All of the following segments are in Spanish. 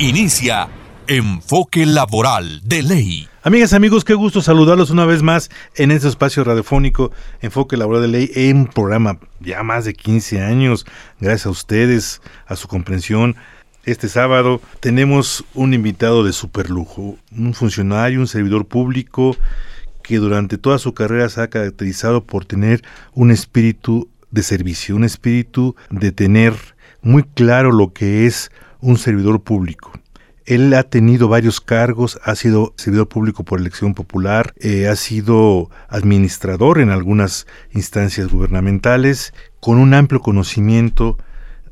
Inicia Enfoque Laboral de Ley. Amigas, amigos, qué gusto saludarlos una vez más en este espacio radiofónico Enfoque Laboral de Ley, en programa ya más de 15 años. Gracias a ustedes, a su comprensión. Este sábado tenemos un invitado de superlujo, un funcionario, un servidor público que durante toda su carrera se ha caracterizado por tener un espíritu de servicio, un espíritu de tener muy claro lo que es un servidor público. Él ha tenido varios cargos, ha sido servidor público por elección popular, eh, ha sido administrador en algunas instancias gubernamentales, con un amplio conocimiento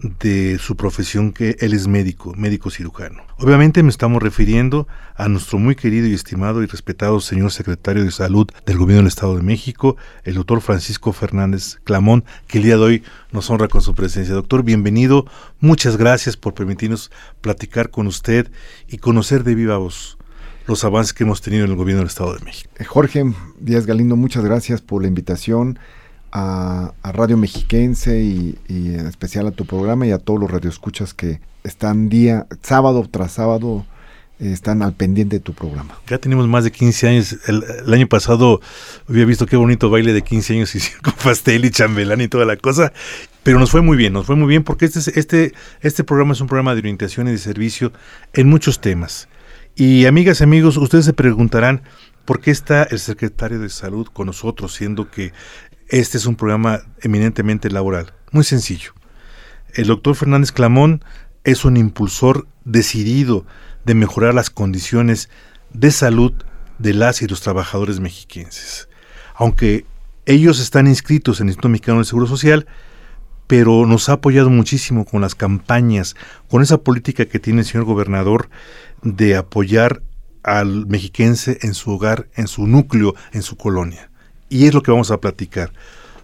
de su profesión que él es médico, médico cirujano. Obviamente me estamos refiriendo a nuestro muy querido y estimado y respetado señor secretario de Salud del Gobierno del Estado de México, el doctor Francisco Fernández Clamón, que el día de hoy nos honra con su presencia. Doctor, bienvenido, muchas gracias por permitirnos platicar con usted y conocer de viva voz los avances que hemos tenido en el Gobierno del Estado de México. Eh, Jorge Díaz Galindo, muchas gracias por la invitación a, Radio Mexiquense y, en especial a tu programa y a todos los radioescuchas que están día, sábado tras sábado, están al pendiente de tu programa. Ya tenemos más de 15 años. El, año pasado había visto qué bonito baile de 15 años y con pastel y chambelán y toda la cosa. Pero nos fue muy bien, nos fue muy bien porque este, este, este programa es un programa de orientación y de servicio en muchos temas. Y amigas y amigos, ustedes se preguntarán por qué está el secretario de salud con nosotros, siendo que este es un programa eminentemente laboral. Muy sencillo. El doctor Fernández Clamón es un impulsor decidido de mejorar las condiciones de salud de las y los trabajadores mexiquenses. Aunque ellos están inscritos en el Instituto Mexicano del Seguro Social, pero nos ha apoyado muchísimo con las campañas, con esa política que tiene el señor gobernador de apoyar al mexiquense en su hogar, en su núcleo, en su colonia. Y es lo que vamos a platicar.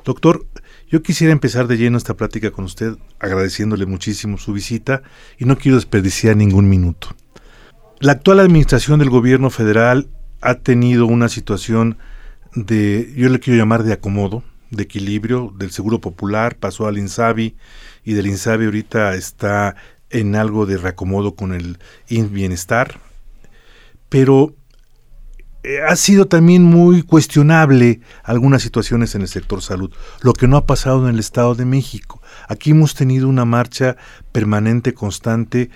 Doctor, yo quisiera empezar de lleno esta plática con usted agradeciéndole muchísimo su visita y no quiero desperdiciar ningún minuto. La actual administración del gobierno federal ha tenido una situación de, yo le quiero llamar de acomodo, de equilibrio, del seguro popular, pasó al INSABI y del INSABI ahorita está en algo de reacomodo con el bienestar, pero ha sido también muy cuestionable algunas situaciones en el sector salud, lo que no ha pasado en el Estado de México. Aquí hemos tenido una marcha permanente, constante,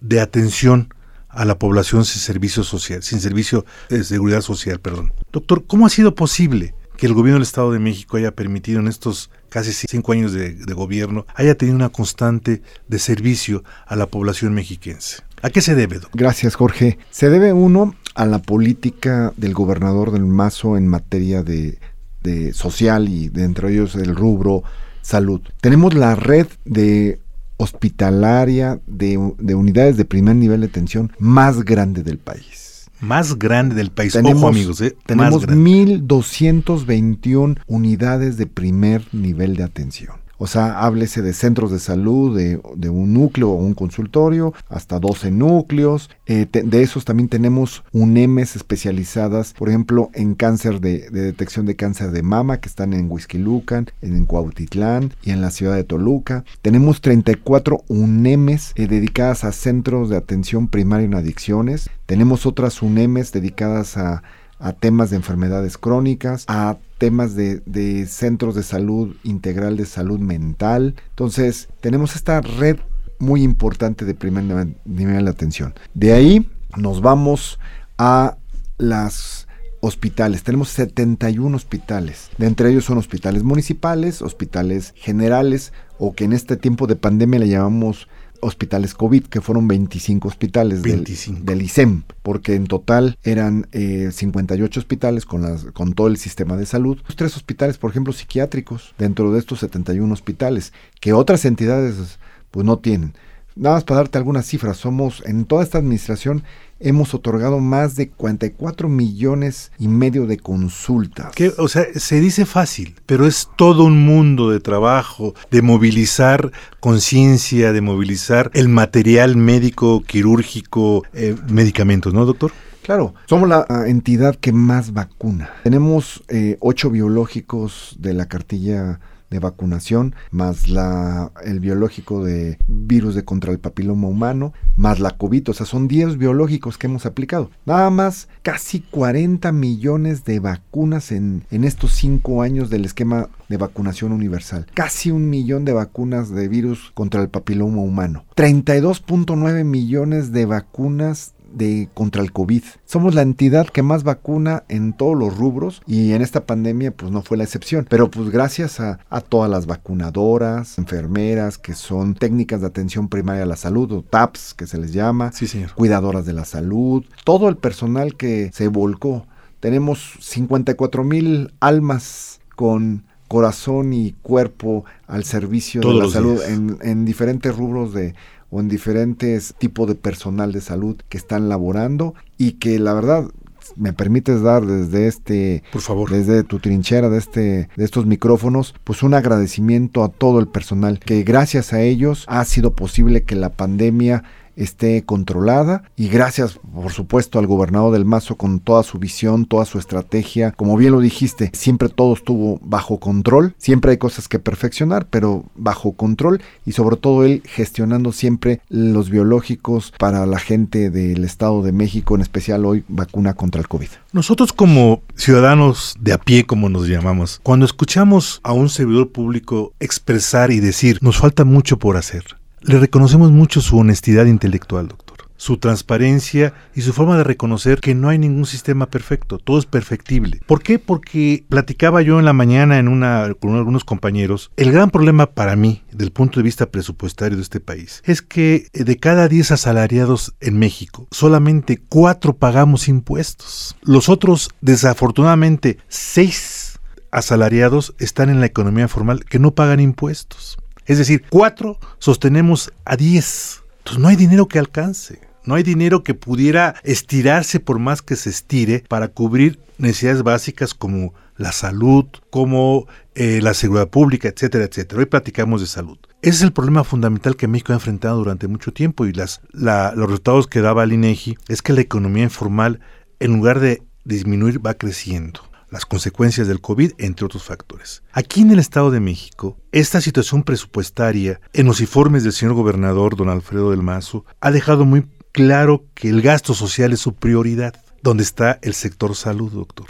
de atención a la población sin servicio social, sin servicio de seguridad social, perdón. Doctor, ¿cómo ha sido posible que el gobierno del Estado de México haya permitido en estos casi cinco años de, de gobierno, haya tenido una constante de servicio a la población mexiquense? ¿A qué se debe? Doctor? Gracias, Jorge. Se debe uno a la política del gobernador del Mazo en materia de, social y de entre ellos el rubro salud. Tenemos la red de hospitalaria de, unidades de primer nivel de atención más grande del país. Más grande del país. Tenemos, amigos, ¿eh? tenemos 1.221 unidades de primer nivel de atención. O sea, háblese de centros de salud, de, un núcleo o un consultorio, hasta 12 núcleos. Eh, de esos también tenemos UNEMES especializadas, por ejemplo, en cáncer de, detección de cáncer de mama, que están en Huizquilucan, en Cuautitlán y en la ciudad de Toluca. Tenemos 34 UNEMES eh, dedicadas a centros de atención primaria en adicciones. Tenemos otras UNEMES dedicadas a a temas de enfermedades crónicas, a temas de, centros de salud integral de salud mental. Entonces, tenemos esta red muy importante de primer nivel de atención. De ahí nos vamos a las hospitales. Tenemos 71 hospitales. De entre ellos son hospitales municipales, hospitales generales o que en este tiempo de pandemia le llamamos hospitales COVID, que fueron 25 hospitales Del, del, ISEM, porque en total eran 58 eh, hospitales con, las, con todo el sistema de salud. Tres hospitales, por ejemplo, psiquiátricos, dentro de estos 71 hospitales, que otras entidades pues no tienen. Nada más para darte algunas cifras, somos en toda esta administración hemos otorgado más de 44 millones y medio de consultas. Que, o sea, se dice fácil, pero es todo un mundo de trabajo, de movilizar conciencia, de movilizar el material médico, quirúrgico, eh, medicamentos, ¿no, doctor? Claro, somos la ah, entidad que más vacuna. Tenemos eh, ocho biológicos de la cartilla de vacunación, más la, el biológico de virus de contra el papiloma humano, más la COVID, o sea, son 10 biológicos que hemos aplicado. Nada más casi 40 millones de vacunas en, en estos 5 años del esquema de vacunación universal. Casi un millón de vacunas de virus contra el papiloma humano. 32.9 millones de vacunas de contra el COVID. Somos la entidad que más vacuna en todos los rubros y en esta pandemia pues no fue la excepción. Pero pues gracias a, todas las vacunadoras, enfermeras que son técnicas de atención primaria a la salud o TAPS que se les llama, sí, señor. cuidadoras de la salud, todo el personal que se volcó. Tenemos 54 mil almas con corazón y cuerpo al servicio de la salud en, en, diferentes rubros de o en diferentes tipos de personal de salud que están laborando y que la verdad me permites dar desde este por favor. desde tu trinchera de este de estos micrófonos pues un agradecimiento a todo el personal que gracias a ellos ha sido posible que la pandemia esté controlada. Y gracias por supuesto al gobernador del Mazo con toda su visión, toda su estrategia, como bien lo dijiste, siempre todo estuvo bajo control, siempre hay cosas que perfeccionar, pero bajo control. Y sobre todo él gestionando siempre los biológicos para la gente del Estado de México, en especial hoy vacuna contra el COVID. Nosotros como ciudadanos de a pie, como nos llamamos, cuando escuchamos a un servidor público expresar y decir, nos falta mucho por hacer, le reconocemos mucho su honestidad intelectual, doctor, su transparencia y su forma de reconocer que no hay ningún sistema perfecto, todo es perfectible. ¿Por qué? Porque platicaba yo en la mañana con algunos compañeros, el gran problema para mí, del punto de vista presupuestario de este país, es que de cada 10 asalariados en México, solamente 4 pagamos impuestos. Los otros, desafortunadamente, 6 asalariados están en la economía formal que no pagan impuestos. Es decir, cuatro sostenemos a diez. Entonces no hay dinero que alcance. No hay dinero que pudiera estirarse por más que se estire para cubrir necesidades básicas como la salud, como eh, la seguridad pública, etcétera, etcétera. Hoy platicamos de salud. Ese es el problema fundamental que México ha enfrentado durante mucho tiempo y los resultados que daba el INEGI es que la economía informal, en lugar de disminuir, va creciendo las consecuencias del COVID, entre otros factores. Aquí en el Estado de México, esta situación presupuestaria en los informes del señor gobernador don Alfredo del Mazo ha dejado muy claro que el gasto social es su prioridad, donde está el sector salud, doctor.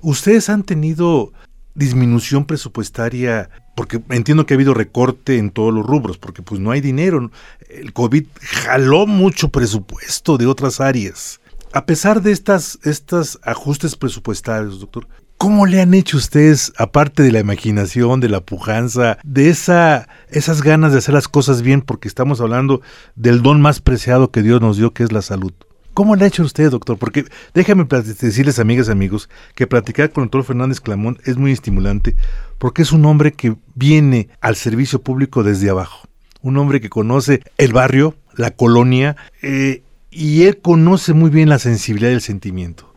¿Ustedes han tenido disminución presupuestaria? Porque entiendo que ha habido recorte en todos los rubros, porque pues no hay dinero. El COVID jaló mucho presupuesto de otras áreas. A pesar de estas, estos ajustes presupuestarios, doctor, ¿Cómo le han hecho ustedes, aparte de la imaginación, de la pujanza, de esa, esas ganas de hacer las cosas bien, porque estamos hablando del don más preciado que Dios nos dio, que es la salud? ¿Cómo le ha hecho usted, doctor? Porque déjame decirles, amigas y amigos, que platicar con el doctor Fernández Clamón es muy estimulante, porque es un hombre que viene al servicio público desde abajo. Un hombre que conoce el barrio, la colonia, eh, y él conoce muy bien la sensibilidad del sentimiento.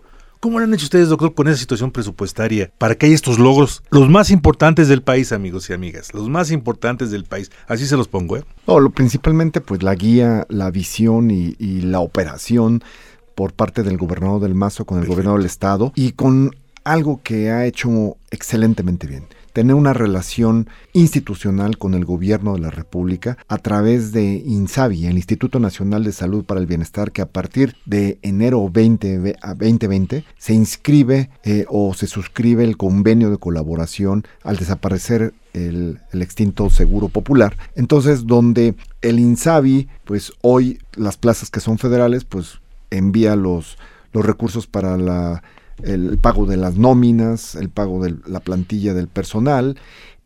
¿Cómo lo han hecho ustedes, doctor, con esa situación presupuestaria para que haya estos logros, los más importantes del país, amigos y amigas, los más importantes del país? Así se los pongo, ¿eh? No, lo, principalmente pues la guía, la visión y, la operación por parte del gobernador del Mazo con el gobernador del Estado y con algo que ha hecho excelentemente bien tener una relación institucional con el gobierno de la República a través de INSABI, el Instituto Nacional de Salud para el Bienestar, que a partir de enero 20, a 2020 se inscribe eh, o se suscribe el convenio de colaboración al desaparecer el, el, extinto Seguro Popular. Entonces, donde el INSABI, pues hoy las plazas que son federales, pues envía los, los recursos para la el pago de las nóminas, el pago de la plantilla del personal,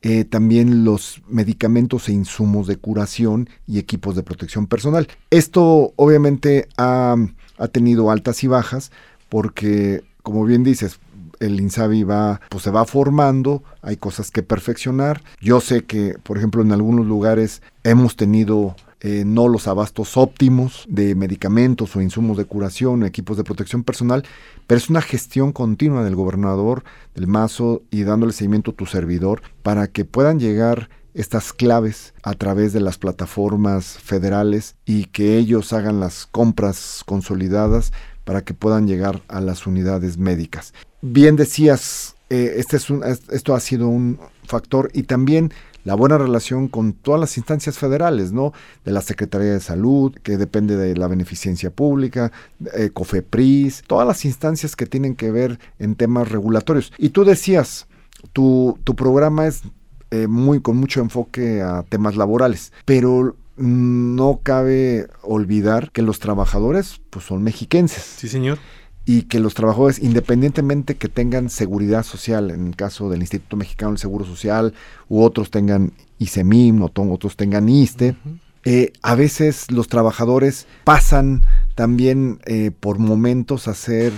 eh, también los medicamentos e insumos de curación y equipos de protección personal. Esto obviamente ha, ha tenido altas y bajas porque, como bien dices, el INSABI va, pues se va formando, hay cosas que perfeccionar. Yo sé que, por ejemplo, en algunos lugares hemos tenido eh, no los abastos óptimos de medicamentos o insumos de curación, equipos de protección personal, pero es una gestión continua del gobernador, del Mazo y dándole seguimiento a tu servidor para que puedan llegar estas claves a través de las plataformas federales y que ellos hagan las compras consolidadas para que puedan llegar a las unidades médicas. Bien decías, eh, este es un, esto ha sido un factor y también la buena relación con todas las instancias federales, ¿no? De la Secretaría de Salud, que depende de la beneficencia pública, eh, COFEPRIS, todas las instancias que tienen que ver en temas regulatorios. Y tú decías, tu, tu programa es eh, muy con mucho enfoque a temas laborales, pero no cabe olvidar que los trabajadores pues son mexiquenses. Sí, señor. Y que los trabajadores, independientemente que tengan seguridad social, en el caso del Instituto Mexicano del Seguro Social, u otros tengan ISEMIM, o otros tengan ISTE, eh, a veces los trabajadores pasan también eh, por momentos a ser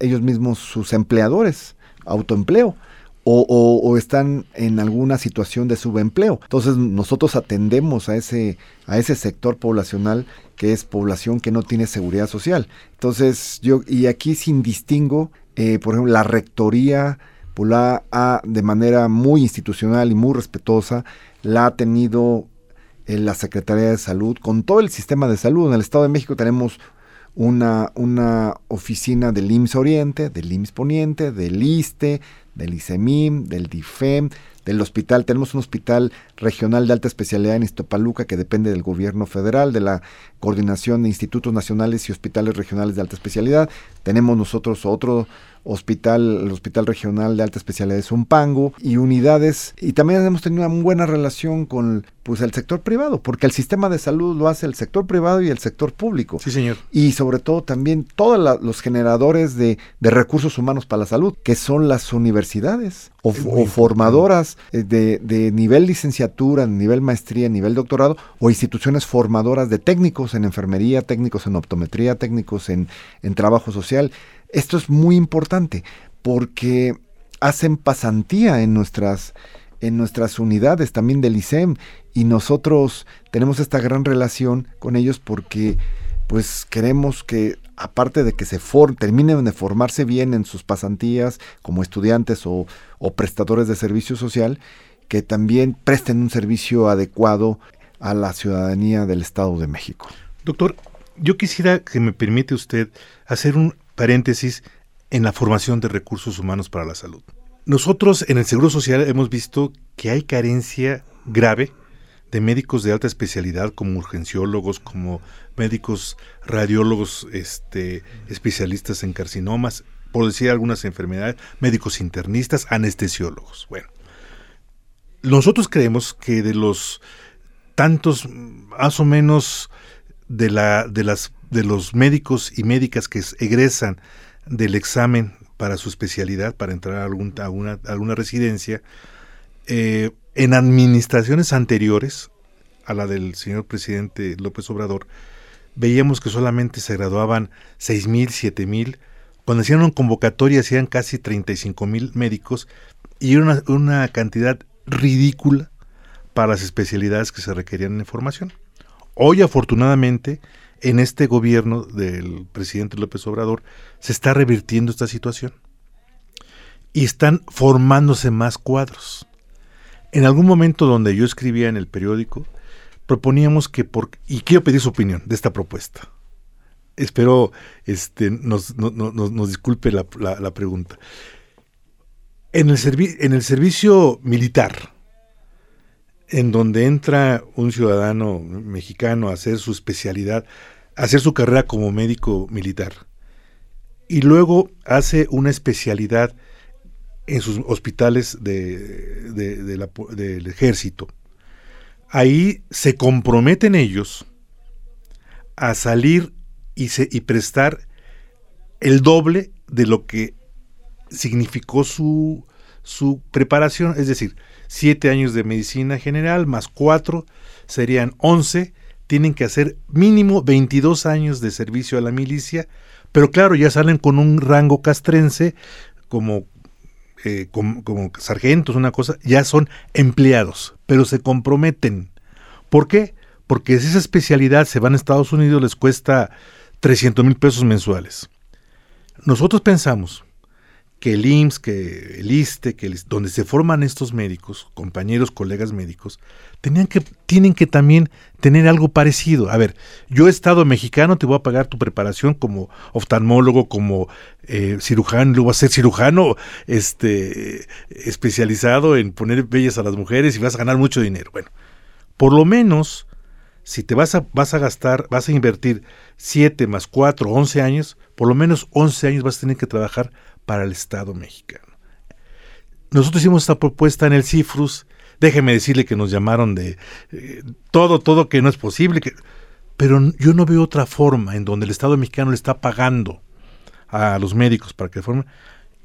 ellos mismos sus empleadores, autoempleo o, están en alguna situación de subempleo. Entonces nosotros atendemos a ese, a ese sector poblacional que es población que no tiene seguridad social. Entonces yo, y aquí sin distingo, eh, por ejemplo, la rectoría pues, la ha, de manera muy institucional y muy respetuosa, la ha tenido en la Secretaría de Salud, con todo el sistema de salud. En el Estado de México tenemos una, una oficina del IMSS Oriente, del IMSS Poniente, del ISTE, del ICEMIM, del DIFEM, del hospital. Tenemos un hospital regional de alta especialidad en Iztapaluca que depende del gobierno federal, de la coordinación de institutos nacionales y hospitales regionales de alta especialidad. Tenemos nosotros otro hospital, el Hospital Regional de Alta Especialidad de Zumpango y unidades. Y también hemos tenido una buena relación con pues, el sector privado, porque el sistema de salud lo hace el sector privado y el sector público. Sí, señor. Y sobre todo también todos los generadores de, recursos humanos para la salud, que son las universidades o, formadoras eh, de, de nivel licenciatura, nivel maestría, nivel doctorado, o instituciones formadoras de técnicos en enfermería, técnicos en optometría, técnicos en, en trabajo social. Esto es muy importante porque hacen pasantía en nuestras, en nuestras unidades también del ISEM y nosotros tenemos esta gran relación con ellos porque pues queremos que aparte de que se terminen de formarse bien en sus pasantías como estudiantes o, o prestadores de servicio social, que también presten un servicio adecuado a la ciudadanía del Estado de México. Doctor, yo quisiera que me permite usted hacer un paréntesis en la formación de recursos humanos para la salud. Nosotros en el Seguro Social hemos visto que hay carencia grave de médicos de alta especialidad como urgenciólogos, como médicos radiólogos este, especialistas en carcinomas, por decir algunas enfermedades, médicos internistas, anestesiólogos. Bueno, nosotros creemos que de los tantos, más o menos, de, la, de las de los médicos y médicas que egresan del examen para su especialidad, para entrar a, algún, alguna residencia, eh, en administraciones anteriores a la del señor presidente López Obrador, veíamos que solamente se graduaban seis mil, siete mil, cuando hacían una convocatoria hacían casi 35 mil médicos y una, una cantidad ridícula para las especialidades que se requerían en formación. Hoy afortunadamente en este gobierno del presidente López Obrador se está revirtiendo esta situación y están formándose más cuadros. En algún momento donde yo escribía en el periódico, proponíamos que por y quiero pedir su opinión de esta propuesta. Espero este, nos, nos, disculpe la, pregunta. En el, en el servicio militar, en donde entra un ciudadano mexicano a hacer su especialidad hacer su carrera como médico militar y luego hace una especialidad en sus hospitales de, del ejército. Ahí se comprometen ellos a salir y, y prestar el doble de lo que significó su, su preparación, es decir, siete años de medicina general más cuatro serían once tienen que hacer mínimo 22 años de servicio a la milicia, pero claro, ya salen con un rango castrense como, eh, como, sargentos, una cosa, ya son empleados, pero se comprometen. ¿Por qué? porque esa especialidad se van a Estados Unidos les cuesta 300 mil pesos mensuales. Nosotros pensamos que el IMSS, que el ISTE, que donde se forman estos médicos, compañeros, colegas médicos, tenían que, tienen que también tener algo parecido. A ver, yo Estado mexicano te voy a pagar tu preparación como oftalmólogo, como eh, cirujano, luego a ser cirujano este, especializado en poner bellas a las mujeres y vas a ganar mucho dinero. Bueno, por lo menos, si te vas a, vas a gastar, vas a invertir 7 más 4, 11 años, por lo menos 11 años vas a tener que trabajar para el Estado mexicano. Nosotros hicimos esta propuesta en el CIFRUS, déjeme decirle que nos llamaron de eh, todo, todo que no es posible, que, pero yo no veo otra forma en donde el Estado mexicano le está pagando a los médicos para que formen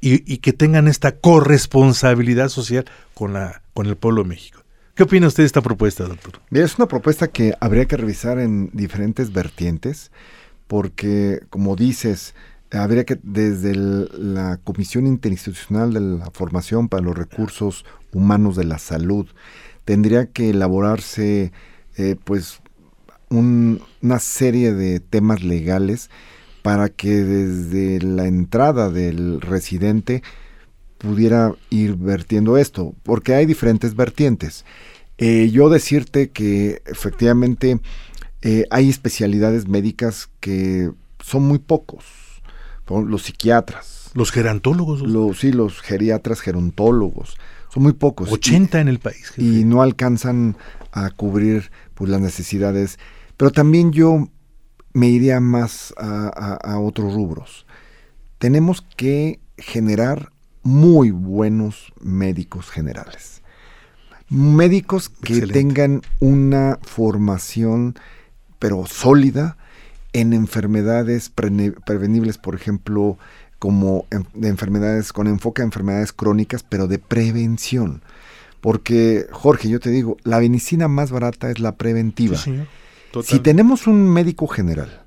y, que tengan esta corresponsabilidad social con, la, con el pueblo de México. ¿Qué opina usted de esta propuesta, doctor? Es una propuesta que habría que revisar en diferentes vertientes, porque, como dices, habría que desde la Comisión Interinstitucional de la Formación para los Recursos Humanos de la Salud tendría que elaborarse eh, pues una serie de temas legales para que desde la entrada del residente pudiera ir vertiendo esto, porque hay diferentes vertientes. Eh, yo decirte que efectivamente eh, hay especialidades médicas que son muy pocos, los psiquiatras. Los gerontólogos. Los, sí, los geriatras gerontólogos. Son muy pocos. 80 en el país. Y no alcanzan a cubrir pues, las necesidades. Pero también yo me iría más a, otros rubros. Tenemos que generar muy buenos médicos generales. Médicos que tengan una formación pero sólida en enfermedades prevenibles, por ejemplo, como de enfermedades con enfoque a enfermedades crónicas, pero de prevención. Porque, Jorge, yo te digo, la medicina más barata es la preventiva. Si tenemos un médico general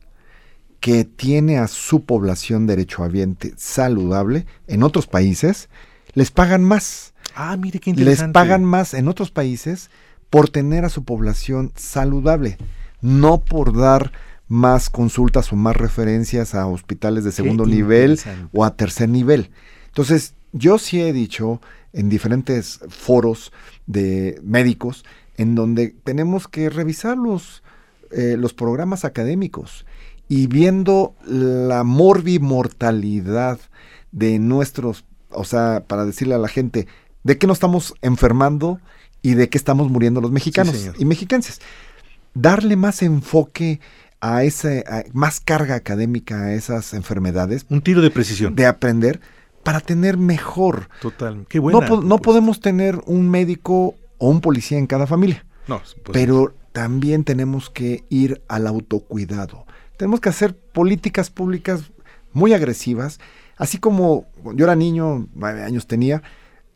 que tiene a su población derechohabiente saludable, en otros países les pagan más. Ah, mire qué interesante. Les pagan más en otros países por tener a su población saludable, no por dar más consultas o más referencias a hospitales de segundo nivel o a tercer nivel. Entonces, yo sí he dicho en diferentes foros de médicos en donde tenemos que revisar los, eh, los programas académicos y viendo la morbimortalidad de nuestros, o sea, para decirle a la gente, de qué nos estamos enfermando y de qué estamos muriendo los mexicanos y mexicanos. Darle más enfoque a ese más carga académica a esas enfermedades. Un tiro de precisión. De aprender para tener mejor. Total. Qué buena. No, no podemos tener un médico o un policía en cada familia. No. Pero también tenemos que ir al autocuidado. Tenemos que hacer políticas públicas muy agresivas. Así como yo era niño, nueve años tenía,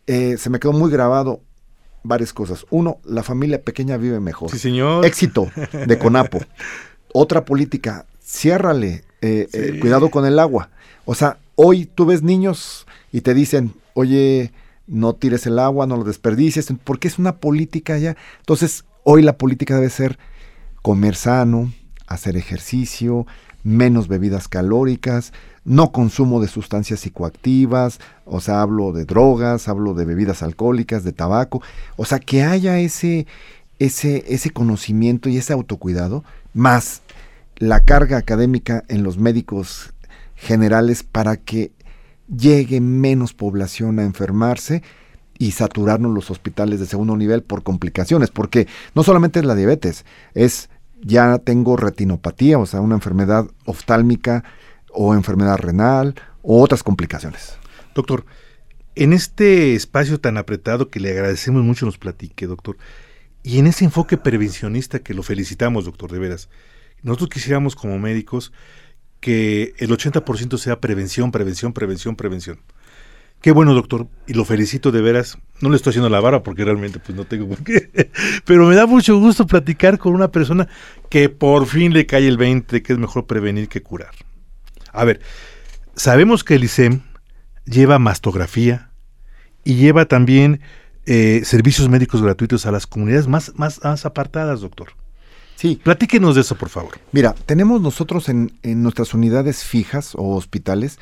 eh, se me quedó muy grabado varias cosas. Uno, la familia pequeña vive mejor. Sí, señor. Éxito de Conapo. Otra política, ciérrale, eh, eh, cuidado con el agua. O sea, hoy tú ves niños y te dicen, oye, no tires el agua, no lo desperdicies, porque es una política ya. Entonces, hoy la política debe ser comer sano, hacer ejercicio, menos bebidas calóricas, no consumo de sustancias psicoactivas, o sea, hablo de drogas, hablo de bebidas alcohólicas, de tabaco, o sea, que haya ese, ese, ese conocimiento y ese autocuidado, más la carga académica en los médicos generales para que llegue menos población a enfermarse y saturarnos los hospitales de segundo nivel por complicaciones, porque no solamente es la diabetes, es ya tengo retinopatía, o sea, una enfermedad oftálmica o enfermedad renal o otras complicaciones. Doctor, en este espacio tan apretado que le agradecemos mucho nos platique, doctor, y en ese enfoque prevencionista que lo felicitamos, doctor, de veras, nosotros quisiéramos como médicos que el 80% sea prevención, prevención, prevención, prevención. Qué bueno, doctor, y lo felicito de veras. No le estoy haciendo la vara porque realmente pues no tengo por qué. Pero me da mucho gusto platicar con una persona que por fin le cae el 20, que es mejor prevenir que curar. A ver, sabemos que el ISEM lleva mastografía y lleva también eh, servicios médicos gratuitos a las comunidades más, más, más apartadas, doctor. Sí. Platíquenos de eso, por favor. Mira, tenemos nosotros en, en nuestras unidades fijas o hospitales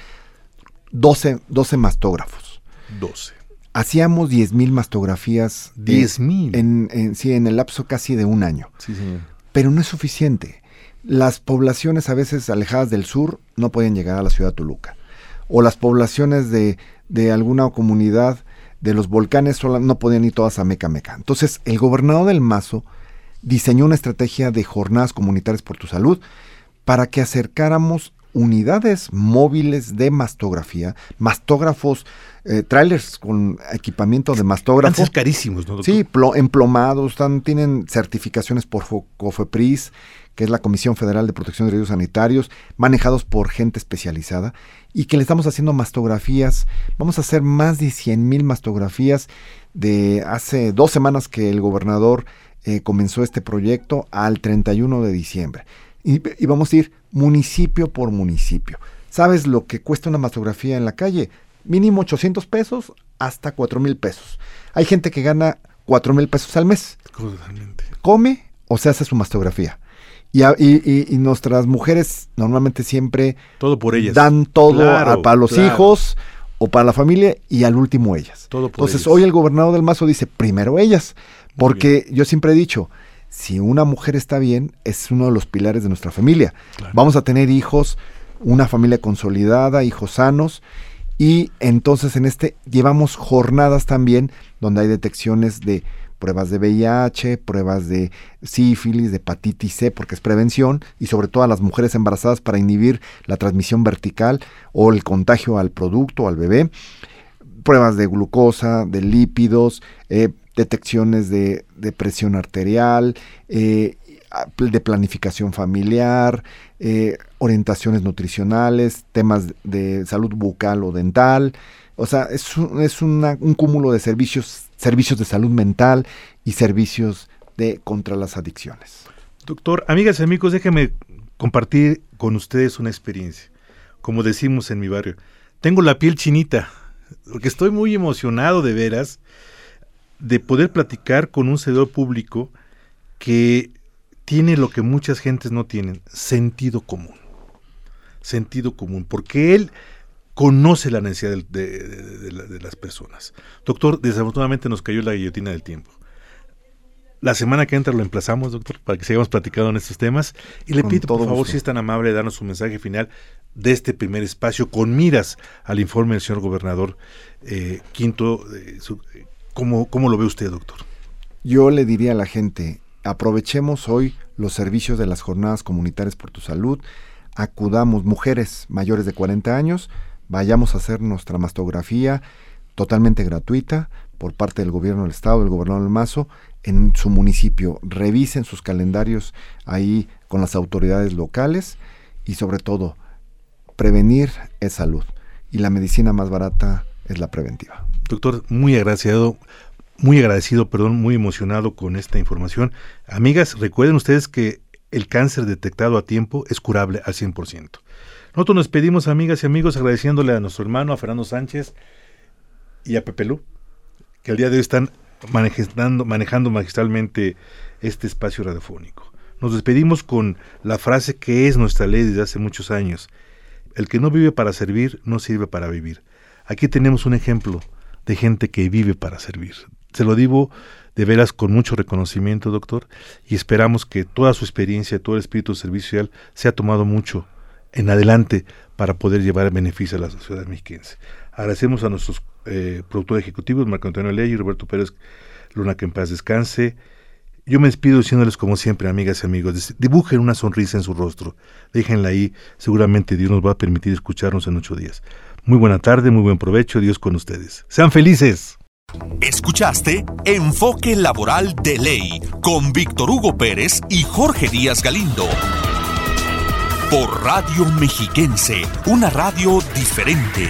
12, 12 mastógrafos. 12. Hacíamos 10.000 mastografías. eh, 10,000. En, en- sí, en el lapso casi de un año. Sí, señor. Pero no es suficiente. Las poblaciones a veces alejadas del sur no pueden llegar a la ciudad de Toluca. O las poblaciones de, de alguna comunidad de los volcanes no podían ir todas a Meca Meca. Entonces, el gobernador del Mazo diseñó una estrategia de jornadas comunitarias por tu salud para que acercáramos unidades móviles de mastografía, mastógrafos, eh, trailers con equipamiento de mastógrafo. Antes carísimos, ¿no, doctor? Sí, plo- emplomados, están, tienen certificaciones por COFEPRIS, que es la Comisión Federal de Protección de Riesgos Sanitarios, manejados por gente especializada, y que le estamos haciendo mastografías. Vamos a hacer más de 100 mil mastografías de hace dos semanas que el gobernador eh, comenzó este proyecto al 31 de diciembre. Y, y vamos a ir municipio por municipio. ¿Sabes lo que cuesta una mastografía en la calle? Mínimo 800 pesos hasta 4 mil pesos. Hay gente que gana 4 mil pesos al mes. Totalmente. Come o se hace su mastografía. Y, y- y- y nuestras mujeres normalmente siempre Todo por ellas. dan todo Claro, a- para los claro. hijos o para la familia y al último ellas. Todo por Entonces ellas. hoy el gobernador del Mazo dice primero ellas, porque yo siempre he dicho, si una mujer está bien, es uno de los pilares de nuestra familia. Claro. Vamos a tener hijos, una familia consolidada, hijos sanos. Y entonces en este llevamos jornadas también donde hay detecciones de pruebas de VIH, pruebas de sífilis, de hepatitis C, porque es prevención, y sobre todo a las mujeres embarazadas para inhibir la transmisión vertical o el contagio al producto, al bebé pruebas de glucosa, de lípidos, eh, detecciones de, presión arterial, eh, de planificación familiar, eh, orientaciones nutricionales, temas de salud bucal o dental. O sea, es, un, es un cúmulo de servicios, servicios de salud mental y servicios de contra las adicciones. Doctor, amigas y amigos, déjenme compartir con ustedes una experiencia. Como decimos en mi barrio, tengo la piel chinita, porque estoy muy emocionado de veras de poder platicar con un servidor público que tiene lo que muchas gentes no tienen, sentido común. Sentido común, porque él conoce la necesidad de, de- de la- de las personas. Doctor, desafortunadamente nos cayó la guillotina del tiempo. La semana que entra lo emplazamos, doctor, para que sigamos platicando en estos temas. Y le Con pido, por favor, gusto. si es tan amable, darnos un mensaje final de este primer espacio con miras al informe del señor gobernador eh, Quinto. eh, su- eh, ¿cómo, ¿Cómo lo ve usted, doctor? Yo le diría a la gente, aprovechemos hoy los servicios de las jornadas comunitarias por tu salud, acudamos mujeres mayores de 40 años, vayamos a hacer nuestra mastografía totalmente gratuita por parte del gobierno del estado, del gobernador del Mazo, en su municipio. Revisen sus calendarios ahí con las autoridades locales y sobre todo, prevenir es salud y la medicina más barata es la preventiva. Doctor, muy agradecido, muy agradecido, perdón, muy emocionado con esta información. Amigas, recuerden ustedes que el cáncer detectado a tiempo es curable al 100%. Nosotros nos pedimos, amigas y amigos, agradeciéndole a nuestro hermano, a Fernando Sánchez y a Pepe Lu, que el día de hoy están manejando, manejando magistralmente este espacio radiofónico. Nos despedimos con la frase que es nuestra ley desde hace muchos años. El que no vive para servir, no sirve para vivir. Aquí tenemos un ejemplo de gente que vive para servir. Se lo digo de veras con mucho reconocimiento, doctor, y esperamos que toda su experiencia, todo el espíritu servicial sea tomado mucho en adelante para poder llevar beneficio a la sociedad mexiquense. Agradecemos a nuestros eh, productores ejecutivos, Marco Antonio Ley y Roberto Pérez Luna, que en paz descanse. Yo me despido diciéndoles como siempre, amigas y amigos, dibujen una sonrisa en su rostro, déjenla ahí, seguramente Dios nos va a permitir escucharnos en ocho días. Muy buena tarde, muy buen provecho, Dios con ustedes. Sean felices. Escuchaste Enfoque Laboral de Ley con Víctor Hugo Pérez y Jorge Díaz Galindo. Por Radio Mexiquense, una radio diferente.